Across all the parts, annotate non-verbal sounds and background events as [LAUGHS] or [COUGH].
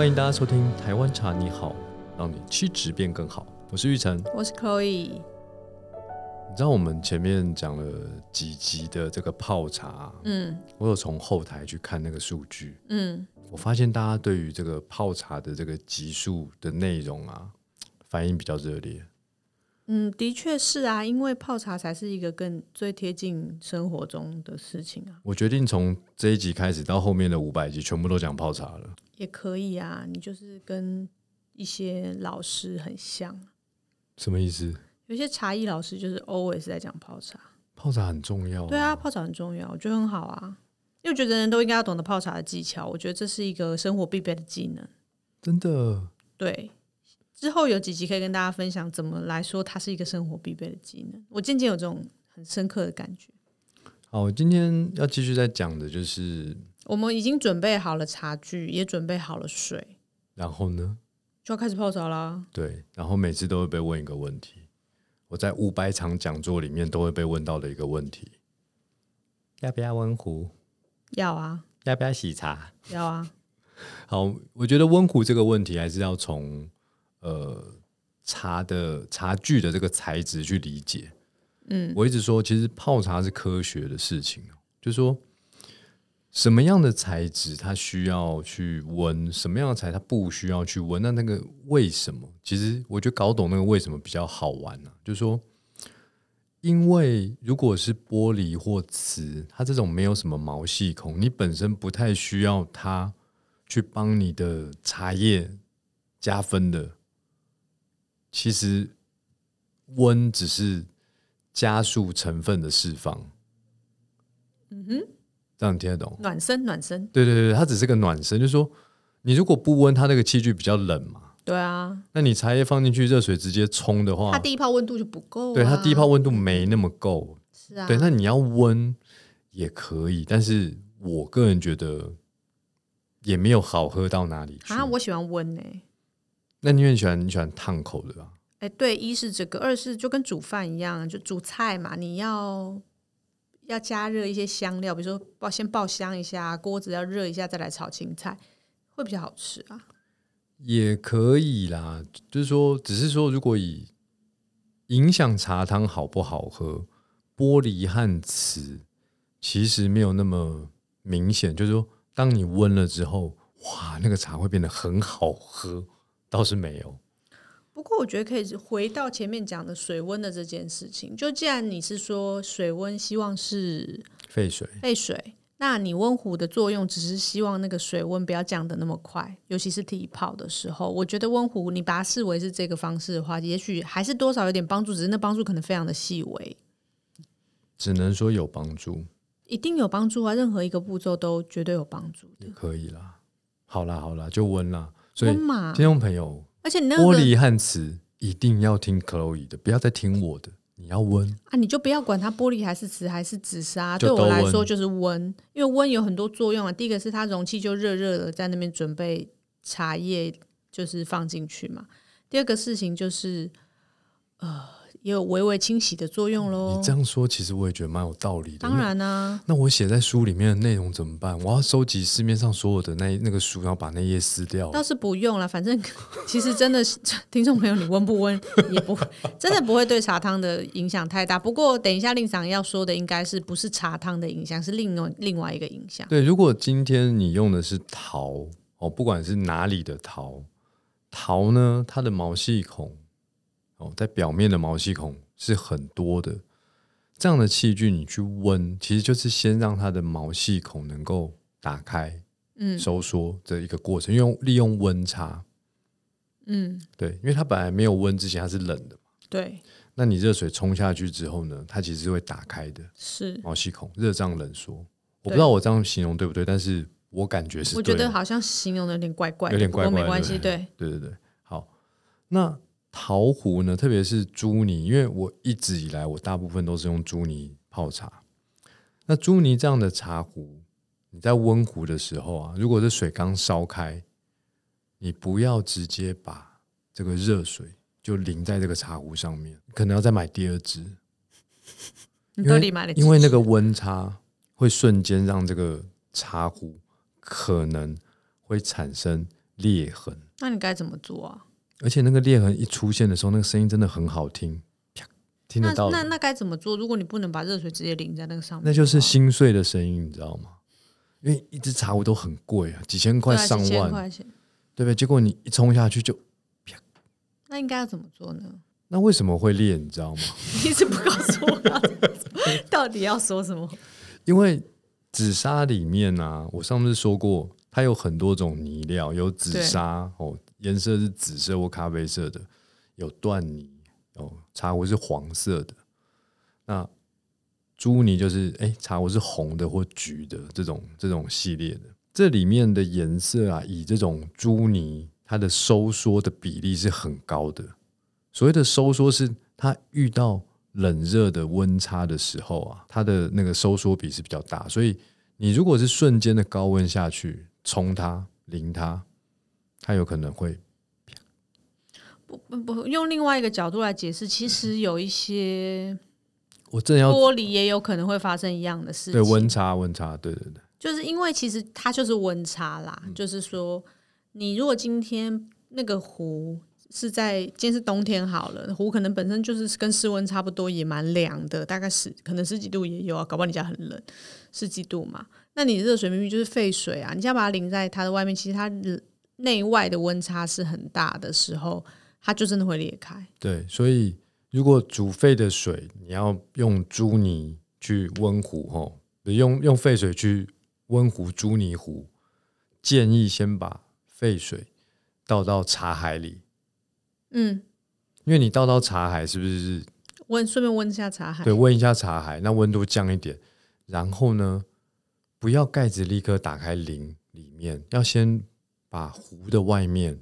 欢迎大家收听《台湾茶你好》，让你气质变更好。我是玉成，我是 Chloe。你知道我们前面讲了几集的这个泡茶，嗯我有从后台去看那个数据，嗯，我发现大家对于这个泡茶的这个集数的内容啊，反应比较热烈。嗯，的确是啊，因为泡茶才是一个更最贴近生活中的事情啊，我决定从这一集开始到后面的五百集，全部都讲泡茶了。也可以啊。你就是跟一些老师很像，什么意思？有些茶艺老师就是 always 在讲泡茶。泡茶很重要、对啊，，泡茶很重要，我觉得很好啊。因为我觉得人人都应该要懂得泡茶的技巧，我觉得这是一个生活必备的技能。真的。对，之后有几集可以跟大家分享怎么来说它是一个生活必备的技能。我渐渐有这种很深刻的感觉。好，我今天要继续再讲的就是，我们已经准备好了茶具，也准备好了水，然后呢？就要开始泡茶啦。对，然后每次都会被问一个问题，我在五百场讲座里面都会被问到的一个问题：要不要温壶？要啊，要不要洗茶？要啊，好，我觉得温壶这个问题还是要从呃茶的茶具的这个材质去理解。嗯我一直说，其实泡茶是科学的事情哦，就是说什么样的材质它需要去温，什么样的材它不需要去温。那那个为什么？其实我觉得搞懂那个为什么比较好玩呢、就是说，因为如果是玻璃或瓷，它这种没有什么毛细孔，你本身不太需要它去帮你的茶叶加分的。其实温只是加速成分的释放，嗯哼，这样你听得懂？暖身暖身，对对对，它只是个暖身，就是说你如果不温，它那个器具比较冷嘛，对啊，那你茶叶放进去热水直接冲的话它，第一泡温度就不够、啊，对它第一泡温度没那么够，是啊，对，那你要温也可以，但是我个人觉得也没有好喝到哪里去。啊，我喜欢温呢、那你很喜欢你喜欢烫口的吧？哎，对，一是这个，二是就跟煮饭一样，就煮菜嘛，你要要加热一些香料，比如说爆先爆香一下，锅子要热一下，再来炒青菜，会比较好吃啊。也可以啦，就是说，只是说，如果以影响茶汤好不好喝，玻璃和瓷其实没有那么明显。就是说，当你温了之后，哇，那个茶会变得很好喝，倒是没有。不过我觉得可以回到前面讲的水温的这件事情。就既然你是说水温希望是沸水，沸水，那你温壶的作用只是希望那个水温不要降得那么快，尤其是提泡的时候。我觉得温壶你把它视为是这个方式的话，也许还是多少有点帮助，只是那帮助可能非常的细微，只能说有帮助，一定有帮助啊！任何一个步骤都绝对有帮助的也。可以啦。好啦，好啦，就温啦。所以听众朋友，而且你那个玻璃和瓷一定要听 Chloe 的，不要再听我的。你要温，啊，你就不要管它玻璃还是瓷还是紫砂，对我来温说就是温，因为温有很多作用啊。第一个是它容器就热热的，在那边准备茶叶，就是放进去嘛。第二个事情就是，呃，也有微微清洗的作用喽你这。样说，其实我也觉得蛮有道理的。当然啦、那我写在书里面的内容怎么办？我要收集市面上所有的那那个书，然后把那页撕掉。倒是不用了，反正 [LAUGHS] 其实真的是听众朋友，你温不温也不 [LAUGHS] 真的不会对茶汤的影响太大。不过等一下令长要说的应该是不是茶汤的影响，是另外另外一个影响。对，如果今天你用的是桃哦，不管是哪里的桃，桃呢，它的毛细孔哦，在表面的毛细孔是很多的。这样的器具你去温，其实就是先让它的毛细孔能够打开、嗯收缩的一个过程，用利用温差。嗯，对，因为它本来没有温之前它是冷的嘛，对，那你热水冲下去之后呢，它其实是会打开的。是。毛细孔热胀冷缩。我不知道我这样形容对不对，但是我感觉是我。觉得好像形容的有点怪怪的，有点怪怪没关系。对对，对对对，好。那陶壶呢，特别是朱泥，因为我一直以来我大部分都是用朱泥泡茶。那朱泥这样的茶壶，你在温壶的时候啊，如果是水刚烧开，你不要直接把这个热水就淋在这个茶壶上面，可能要再买第二支。[LAUGHS] 因为因为那个温差会瞬间让这个茶壶可能会产生裂痕，那你该怎么做啊？而且那个裂痕一出现的时候，那个声音真的很好听，啪，听得到。那那那该怎么做？如果你不能把热水直接淋在那个上面，那就是心碎的声音，你知道吗？因为一只茶壶都很贵啊，几千块、上万，块钱。对不对？结果你一冲下去就啪，那应该要怎么做呢？那为什么会裂？你知道吗？[LAUGHS] 你一直不告诉我到底要说什么？因为紫砂里面啊，我上次说过，它有很多种泥料，有紫砂哦，颜色是紫色或咖啡色的，有缎泥哦，茶壶是黄色的，那朱泥就是哎，茶壶是红的或橘的这种这种系列的。这里面的颜色啊，以这种朱泥，它的收缩的比例是很高的。所谓的收缩是它遇到冷热的温差的时候啊，它的那个收缩比是比较大。所以你如果是瞬间的高温下去冲它、淋它，它有可能会不不，用另外一个角度来解释，其实有一些我正要玻璃也有可能会发生一样的事情。对温差温差，对对对，就是因为其实它就是温差啦，就是说，你如果今天那个湖是在今天是冬天好了，湖可能本身就是跟室温差不多，也蛮凉的，大概十可能十几度也有啊，搞不好你家很冷，十几度嘛。那你热水明明就是沸水啊，你要把它淋在它的外面，其实它内外的温差是很大的时候，它就真的会裂开。对，所以如果煮沸的水，你要用朱泥去温壶吼，用用沸水去温壶朱泥壶，建议先把沸水倒到茶海里，嗯，因为你倒到茶海是不是温顺便温一下茶海。对温一下茶海，那温度降一点，然后呢，不要盖子立刻打开淋里面，要先把壶的外面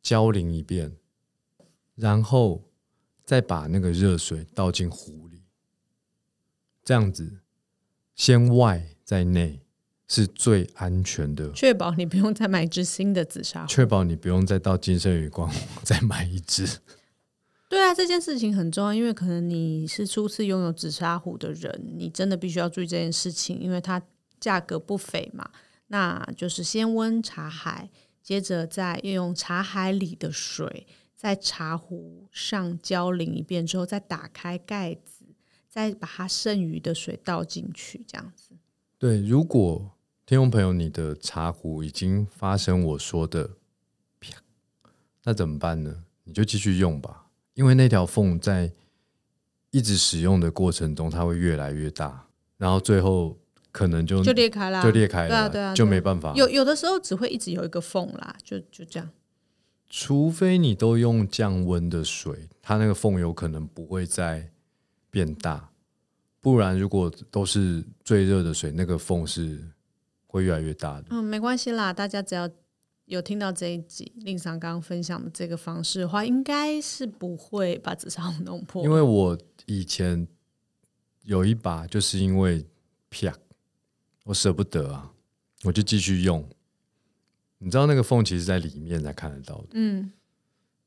浇淋一遍，然后再把那个热水倒进壶里，这样子先外再内是最安全的，确保你不用再买一支新的紫砂壶。确保你不用再到金盛宇光 [LAUGHS] 再买一只。对啊，这件事情很重要，因为可能你是初次拥有紫砂壶的人，你真的必须要注意这件事情，因为它价格不菲嘛。那就是先温茶海，接着再用茶海里的水在茶壶上浇淋一遍之后，再打开盖子，再把它剩余的水倒进去，这样子。对，如果听众朋友你的茶壶已经发生我说的啪，那怎么办呢？你就继续用吧，因为那条缝在一直使用的过程中，它会越来越大，然后最后可能就就裂开了，就裂开了，对啊对啊，就没办法。有有的时候只会一直有一个缝啦，就就这样。除非你都用降温的水，它那个缝有可能不会再变大，不然如果都是最热的水，那个缝是会越来越大的。嗯，没关系啦，大家只要有听到这一集令上刚刚分享的这个方式的话，应该是不会把紫砂壶弄破。因为我以前有一把，就是因为啪，我舍不得啊，我就继续用。你知道那个缝其实在里面才看得到的，嗯，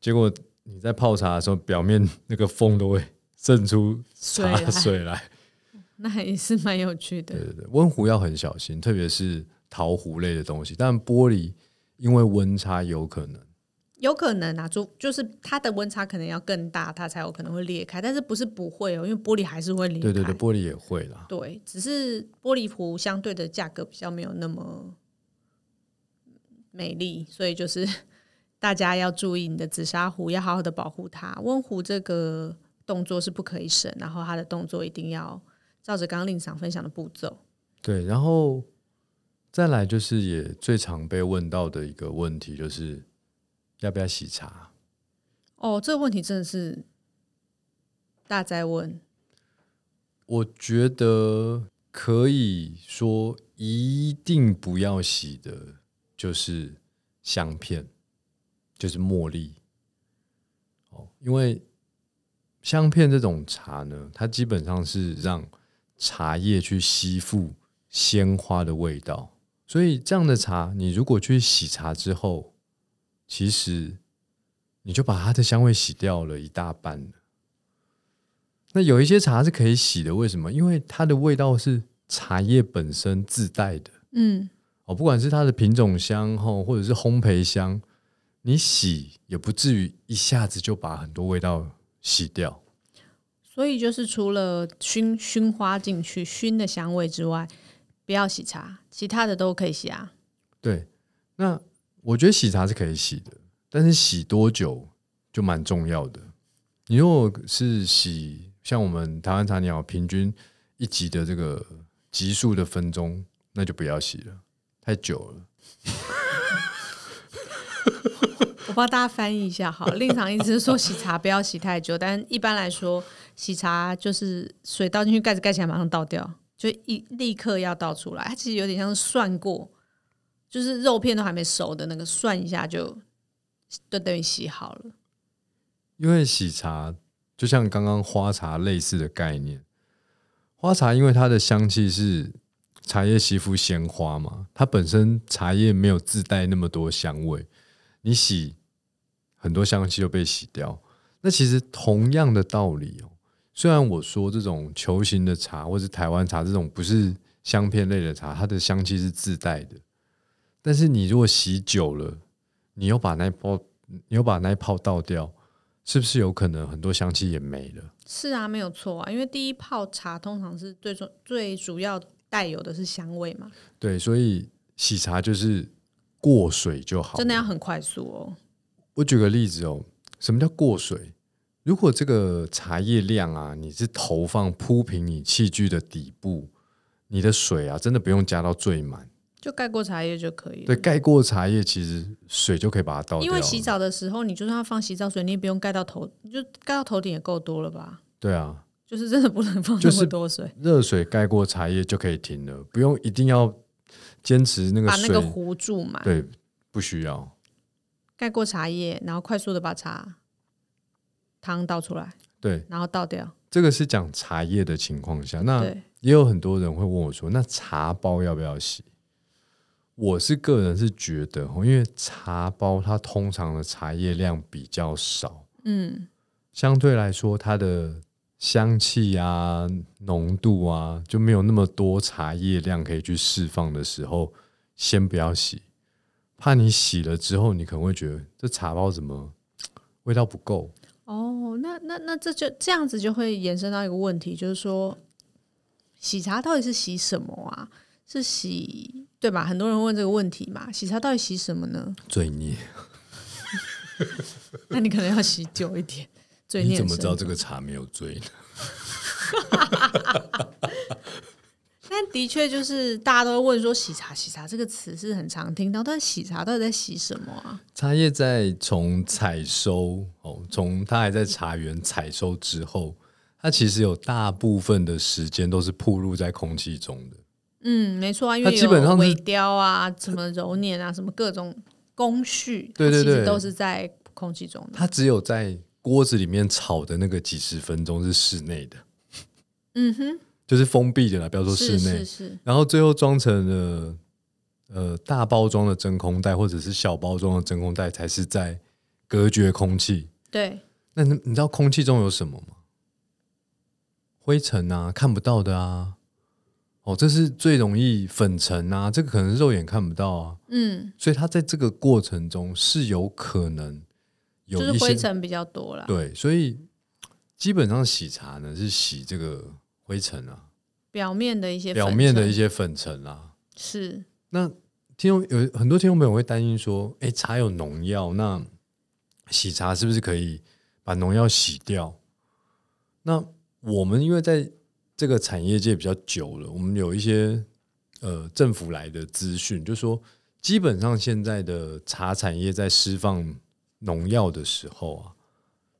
结果你在泡茶的时候，表面那个缝都会渗出茶水来水来。[LAUGHS] 那也是蛮有趣的对。对对，温壶要很小心，特别是陶壶类的东西。但玻璃因为温差有可能，有可能啊，就就是它的温差可能要更大，它才有可能会裂开，但是不是不会哦，因为玻璃还是会裂开。对对对，玻璃也会啦。对只是玻璃壶相对的价格比较没有那么美丽，所以就是 [LAUGHS] 大家要注意你的紫砂壶，要好好的保护它。温壶这个动作是不可以省，然后它的动作一定要照着刚刚令赏分享的步骤。对，然后再来就是也最常被问到的一个问题，就是要不要洗茶？哦，这个问题真的是大在问。我觉得可以说一定不要洗的，就是香片，就是茉莉。哦，因为香片这种茶呢，它基本上是让茶叶去吸附鲜花的味道，所以这样的茶，你如果去洗茶之后，其实你就把它的香味洗掉了一大半了。那有一些茶是可以洗的，为什么？因为它的味道是茶叶本身自带的嗯，哦，不管是它的品种香吼，或者是烘焙香，你洗也不至于一下子就把很多味道洗掉。所以就是除了熏熏花进去熏的香味之外，不要洗茶，其他的都可以洗啊。对，那我觉得洗茶是可以洗的，但是洗多久就蛮重要的。你如果是洗像我们台湾茶鸟平均一集的这个集数的分钟，那就不要洗了，太久了。[LAUGHS] 我帮大家翻译一下，好，令场意思是说洗茶不要洗太久，但一般来说，洗茶就是水倒进去，盖子盖起来，马上倒掉，就一立刻要倒出来。它其实有点像是涮过，就是肉片都还没熟的那个涮一下就就等于洗好了。因为洗茶就像刚刚花茶类似的概念，花茶因为它的香气是茶叶吸附鲜花嘛，它本身茶叶没有自带那么多香味，你洗。很多香气就被洗掉。那其实同样的道理哦。虽然我说这种球形的茶，或是台湾茶这种不是香片类的茶，它的香气是自带的。但是你如果洗久了，你又把那泡，你又把那泡倒掉，是不是有可能很多香气也没了？是啊，没有错啊。因为第一泡茶通常是最重最主要带有的是香味嘛。对，所以洗茶就是过水就好，真的要很快速哦。我举个例子哦，什么叫过水？如果这个茶叶量啊，你是投放铺平你器具的底部，你的水啊，真的不用加到最满，就盖过茶叶就可以。对，盖过茶叶，其实水就可以把它倒掉。因为洗澡的时候，你就算要放洗澡水，你也不用盖到头，你就盖到头顶也够多了吧？对啊，就是真的不能放那么多水，热水盖过茶叶就可以停了，不用一定要坚持那个把那个壶住满。对，不需要。盖过茶叶，然后快速的把茶汤倒出来，对，然后倒掉。这个是讲茶叶的情况下，那也有很多人会问我说：“那茶包要不要洗？”我是个人是觉得，因为茶包它通常的茶叶量比较少，嗯，相对来说它的香气啊、浓度啊就没有那么多茶叶量可以去释放的时候，先不要洗。怕你洗了之后，你可能会觉得这茶包怎么味道不够？哦，那那那这就这样子就会延伸到一个问题，就是说洗茶到底是洗什么啊？是洗对吧？很多人问这个问题嘛，洗茶到底洗什么呢？罪孽。[LAUGHS] 那你可能要洗久一点。罪孽你怎么知道这个茶没有罪呢？[LAUGHS] 但的确就是大家都会问说“洗茶”“洗茶”这个词是很常听到，但洗茶到底在洗什么啊？茶叶在从采收哦，从它还在茶园采收之后，它其实有大部分的时间都是暴露在空气中的。嗯，没错啊，因为基本上尾雕啊，什么揉捻啊，什么各种工序，对对对，都是在空气中的。它只有在锅子里面炒的那个几十分钟是室内的。嗯哼。就是封闭的啦，不要说室内。然后最后装成了呃大包装的真空袋，或者是小包装的真空袋，才是在隔绝空气。对。那你知道空气中有什么吗？灰尘啊，看不到的啊。哦，这是最容易粉尘啊，这个可能肉眼看不到啊。嗯。所以它在这个过程中是有可能有一些灰尘比较多了。对，所以基本上洗茶呢是洗这个。灰尘啊，表面的一些表面的一些粉尘啊，是。那听众有很多听众朋友会担心说，哎，茶有农药，那洗茶是不是可以把农药洗掉？那我们因为在这个产业界比较久了，我们有一些呃政府来的资讯，就说基本上现在的茶产业在释放农药的时候啊，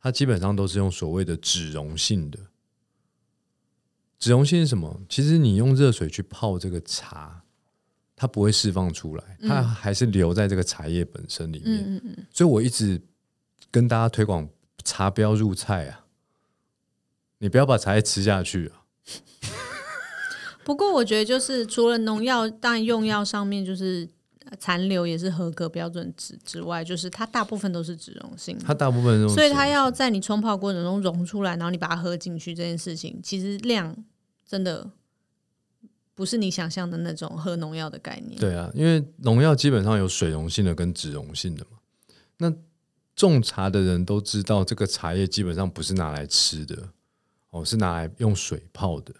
它基本上都是用所谓的脂溶性的。脂溶性是什么？其实你用热水去泡这个茶，它不会释放出来，它还是留在这个茶叶本身里面。嗯嗯所以我一直跟大家推广茶不要入菜啊，你不要把茶叶吃下去啊。[LAUGHS] 不过我觉得就是除了农药，当然用药上面就是残留也是合格标准值之外，就是它大部分都是脂溶性，它大部分所以它要在你冲泡过程中溶出来，然后你把它喝进去这件事情，其实量。真的不是你想象的那种喝农药的概念。对啊，因为农药基本上有水溶性的跟脂溶性的嘛。那种茶的人都知道，这个茶叶基本上不是拿来吃的，哦，是拿来用水泡的，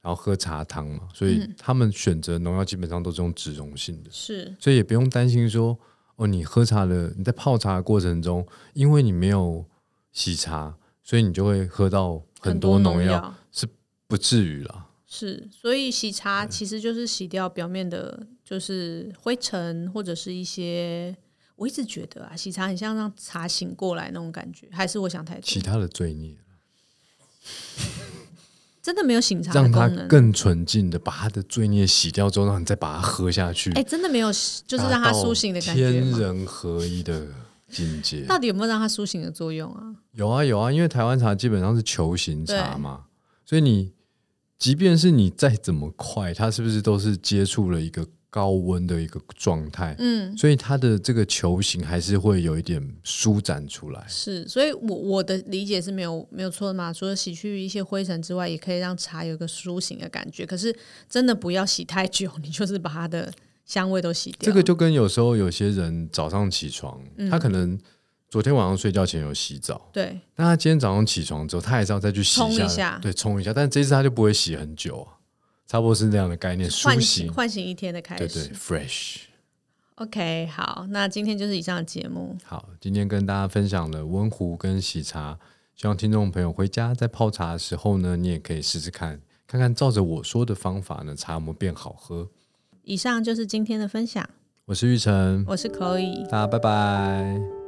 然后喝茶汤嘛。所以他们选择农药基本上都是用脂溶性的，是所以也不用担心说，哦，你喝茶的你在泡茶的过程中，因为你没有洗茶，所以你就会喝到很多农药，是。不至于啦。是，所以洗茶其实就是洗掉表面的，就是灰尘或者是一些。我一直觉得啊，洗茶很像让茶醒过来那种感觉，还是我想太多？其他的罪孽，[LAUGHS] 真的没有醒茶的让它。更纯净的把它的罪孽洗掉之后，让你再把它喝下去，哎、真的没有，就是让它苏醒的感觉？天人合一的境界。到底有没有让它苏醒的作用啊？有啊有啊，因为台湾茶基本上是球形茶嘛，所以你即便是你再怎么快，它是不是都是接触了一个高温的一个状态？嗯，所以它的这个球形还是会有一点舒展出来。是，所以我我的理解是没有没有错的嘛。除了洗去一些灰尘之外，也可以让茶有一个苏醒的感觉。可是真的不要洗太久，你就是把它的香味都洗掉。这个就跟有时候有些人早上起床，嗯他可能昨天晚上睡觉前有洗澡，对但他今天早上起床之后，他还是要再去洗冲一下，下对，冲一下。但这次他就不会洗很久啊，差不多是这样的概念，苏唤醒醒，唤醒一天的开对始。对，fresh。OK，好，那今天就是以上的节目。好，今天跟大家分享了温壶跟喜茶，希望听众朋友回家在泡茶的时候呢，你也可以试试看，看看照着我说的方法呢，茶有没有变好喝。以上就是今天的分享，我是玉成，我是 Chloe。大家拜拜。